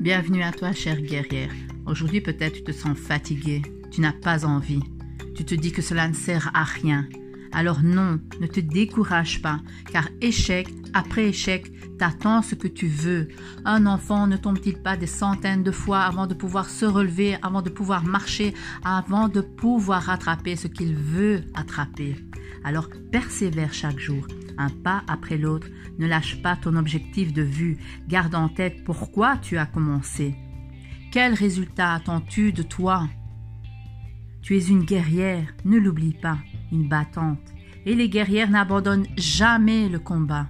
Bienvenue à toi, chère guerrière. Aujourd'hui, peut-être tu te sens fatiguée, tu n'as pas envie, tu te dis que cela ne sert à rien. Alors non, ne te décourage pas, car échec après échec, t'attends ce que tu veux. Un enfant ne tombe-t-il pas des centaines de fois avant de pouvoir se relever, avant de pouvoir marcher, avant de pouvoir rattraper ce qu'il veut attraper? Alors persévère chaque jour un pas après l'autre. Ne lâche pas ton objectif de vue. Garde en tête pourquoi tu as commencé. Quel résultat attends-tu de toi? Tu es une guerrière, ne l'oublie pas, une battante. Et les guerrières n'abandonnent jamais le combat.